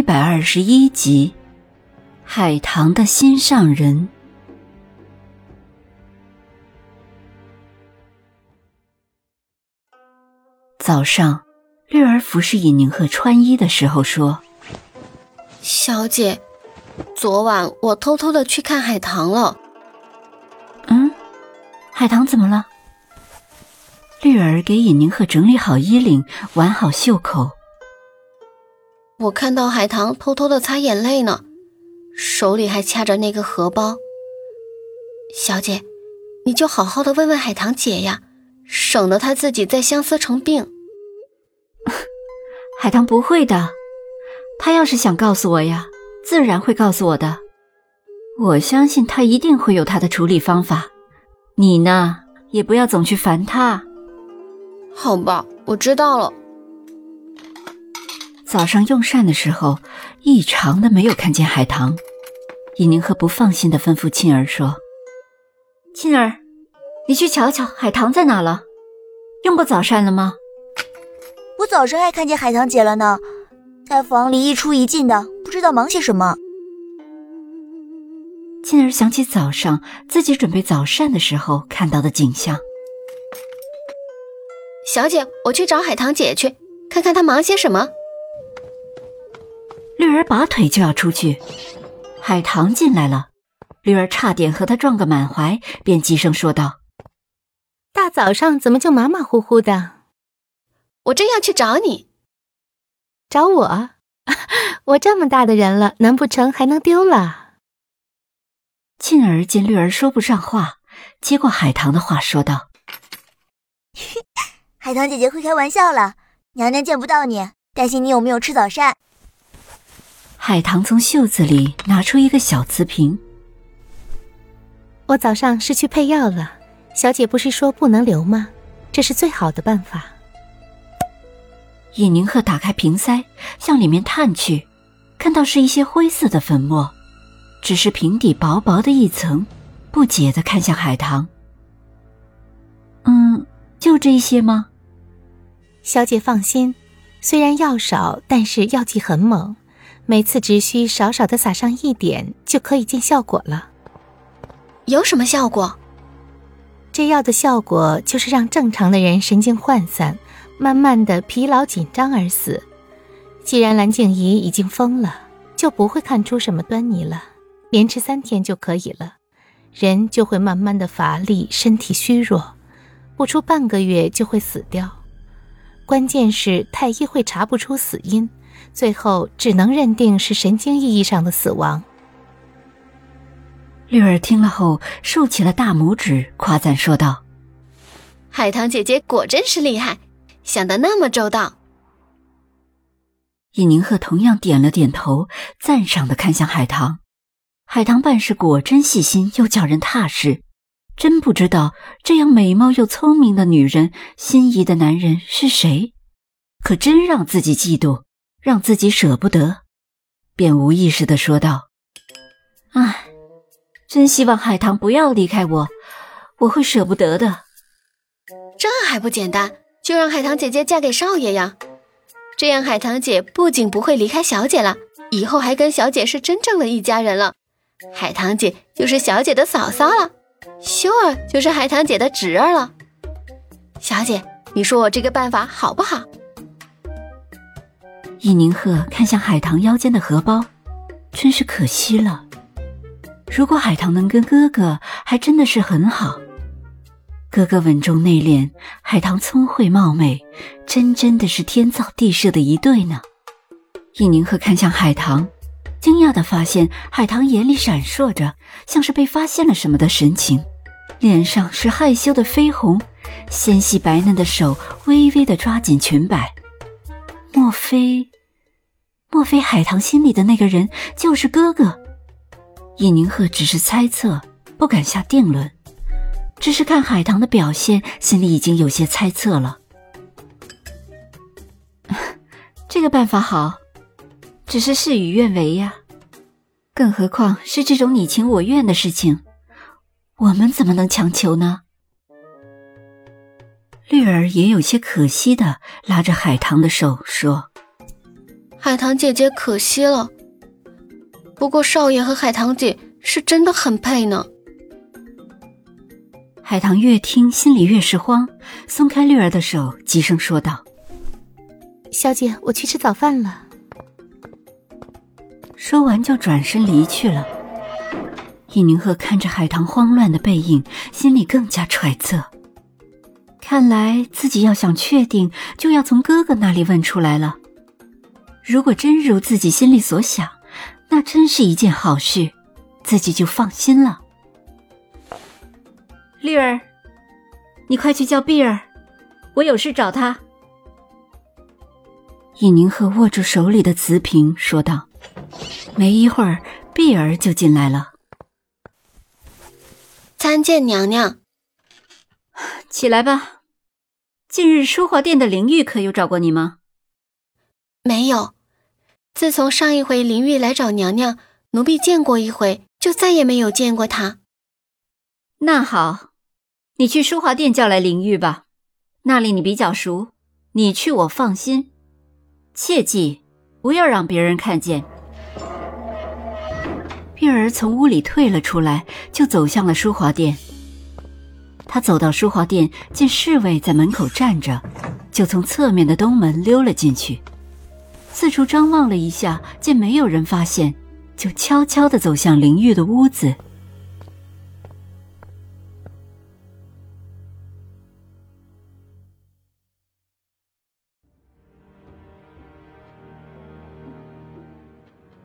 一百二十一集，海棠的心上人。早上，绿儿服侍尹宁鹤穿衣的时候说：“小姐，昨晚我偷偷的去看海棠了。”“嗯，海棠怎么了？”绿儿给尹宁鹤整理好衣领，挽好袖口。我看到海棠偷偷的擦眼泪呢，手里还掐着那个荷包。小姐，你就好好的问问海棠姐呀，省得她自己再相思成病。海棠不会的，她要是想告诉我呀，自然会告诉我的。我相信她一定会有她的处理方法。你呢，也不要总去烦她。好吧，我知道了。早上用膳的时候，异常的没有看见海棠。尹宁鹤不放心的吩咐沁儿说：“沁儿，你去瞧瞧海棠在哪了？用过早膳了吗？”“我早上还看见海棠姐了呢，在房里一出一进的，不知道忙些什么。”沁儿想起早上自己准备早膳的时候看到的景象。小姐，我去找海棠姐去，看看她忙些什么。绿儿拔腿就要出去，海棠进来了，绿儿差点和他撞个满怀，便急声说道：“大早上怎么就马马虎虎的？我正要去找你，找我？我这么大的人了，难不成还能丢了？”沁儿见绿儿说不上话，接过海棠的话说道：“ 海棠姐姐会开玩笑了，娘娘见不到你，担心你有没有吃早膳。”海棠从袖子里拿出一个小瓷瓶。我早上是去配药了，小姐不是说不能留吗？这是最好的办法。尹宁鹤打开瓶塞，向里面探去，看到是一些灰色的粉末，只是瓶底薄薄的一层，不解的看向海棠。嗯，就这些吗？小姐放心，虽然药少，但是药剂很猛。每次只需少少的撒上一点，就可以见效果了。有什么效果？这药的效果就是让正常的人神经涣散，慢慢的疲劳紧张而死。既然蓝静怡已经疯了，就不会看出什么端倪了。连吃三天就可以了，人就会慢慢的乏力，身体虚弱，不出半个月就会死掉。关键是太医会查不出死因。最后只能认定是神经意义上的死亡。绿儿听了后竖起了大拇指，夸赞说道：“海棠姐姐果真是厉害，想的那么周到。”尹宁鹤同样点了点头，赞赏的看向海棠。海棠办事果真细心又叫人踏实，真不知道这样美貌又聪明的女人心仪的男人是谁，可真让自己嫉妒。让自己舍不得，便无意识的说道：“唉，真希望海棠不要离开我，我会舍不得的。这还不简单，就让海棠姐姐嫁给少爷呀！这样海棠姐不仅不会离开小姐了，以后还跟小姐是真正的一家人了。海棠姐就是小姐的嫂嫂了，秀儿就是海棠姐的侄儿了。小姐，你说我这个办法好不好？”易宁鹤看向海棠腰间的荷包，真是可惜了。如果海棠能跟哥哥，还真的是很好。哥哥稳重内敛，海棠聪慧貌美，真真的是天造地设的一对呢。易宁鹤看向海棠，惊讶的发现海棠眼里闪烁着像是被发现了什么的神情，脸上是害羞的绯红，纤细白嫩的手微微的抓紧裙摆。莫非，莫非海棠心里的那个人就是哥哥？尹宁鹤只是猜测，不敢下定论。只是看海棠的表现，心里已经有些猜测了。这个办法好，只是事与愿违呀。更何况是这种你情我愿的事情，我们怎么能强求呢？绿儿也有些可惜的拉着海棠的手说：“海棠姐姐可惜了，不过少爷和海棠姐是真的很配呢。”海棠越听心里越是慌，松开绿儿的手，急声说道：“小姐，我去吃早饭了。”说完就转身离去了。尹宁鹤看着海棠慌乱的背影，心里更加揣测：看来自己要想确定，就要从哥哥那里问出来了。如果真如自己心里所想，那真是一件好事，自己就放心了。绿儿，你快去叫碧儿，我有事找她。尹宁鹤握住手里的瓷瓶，说道：“没一会儿，碧儿就进来了。参见娘娘。起来吧。近日书华殿的灵玉可有找过你吗？没有。自从上一回灵玉来找娘娘，奴婢见过一回，就再也没有见过她。那好。”你去书华殿叫来灵玉吧，那里你比较熟，你去我放心。切记不要让别人看见。碧儿从屋里退了出来，就走向了淑华殿。他走到淑华殿，见侍卫在门口站着，就从侧面的东门溜了进去，四处张望了一下，见没有人发现，就悄悄地走向灵玉的屋子。